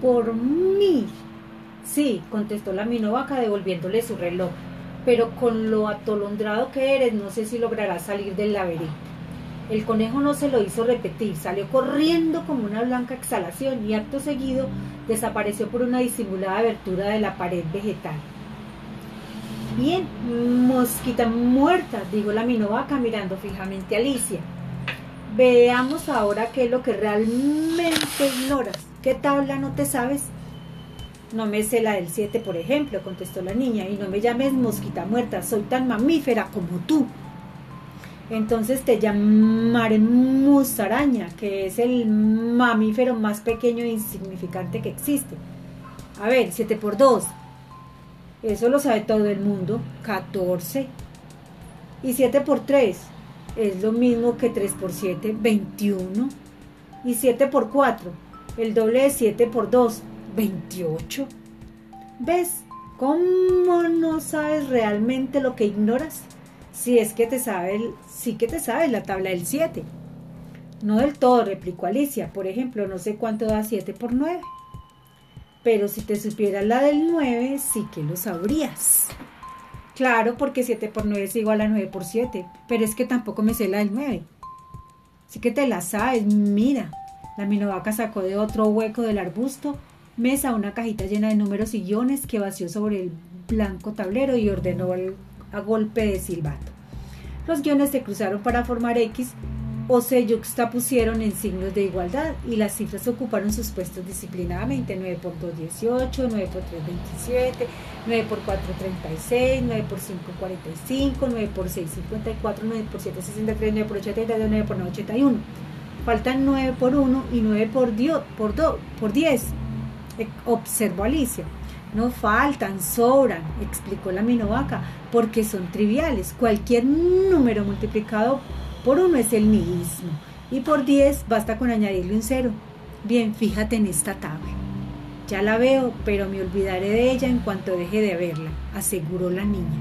por mí. Sí, contestó la minovaca devolviéndole su reloj, pero con lo atolondrado que eres no sé si lograrás salir del laberinto. El conejo no se lo hizo repetir, salió corriendo como una blanca exhalación y acto seguido desapareció por una disimulada abertura de la pared vegetal. Bien, mosquita muerta, dijo la minovaca mirando fijamente a Alicia. Veamos ahora qué es lo que realmente ignoras. ¿Qué tabla no te sabes? No me sé la del 7, por ejemplo, contestó la niña, y no me llames mosquita muerta, soy tan mamífera como tú. Entonces te llamaré musaraña, que es el mamífero más pequeño e insignificante que existe. A ver, 7 por 2. Eso lo sabe todo el mundo. 14. Y 7 por 3 es lo mismo que 3 por 7, 21. Y 7 por 4, el doble de 7 por 2, 28. ¿Ves cómo no sabes realmente lo que ignoras? Si es que te sabes, sí que te sabes la tabla del 7. No del todo, replicó Alicia. Por ejemplo, no sé cuánto da 7 por 9. Pero si te supieras la del 9, sí que lo sabrías. Claro, porque 7 por 9 es igual a 9 por 7. Pero es que tampoco me sé la del 9. Sí que te la sabes, mira. La minovaca sacó de otro hueco del arbusto mesa una cajita llena de números y guiones que vació sobre el blanco tablero y ordenó a golpe de silbato. Los guiones se cruzaron para formar X o se yuxtapusieron en signos de igualdad y las cifras ocuparon sus puestos disciplinadamente 9 por 2 18, 9 por 3 27, 9 por 4 36, 9 por 5 45, 9 por 6 54, 9 por 7 63, 9 por 8 82, 9 por 9 81. Faltan 9 por 1 y 9 por, dio, por, por 10. Observó Alicia. No faltan, sobran, explicó la minovaca, porque son triviales. Cualquier número multiplicado por uno es el mismo y por 10 basta con añadirle un cero. Bien, fíjate en esta tabla. Ya la veo, pero me olvidaré de ella en cuanto deje de verla, aseguró la niña.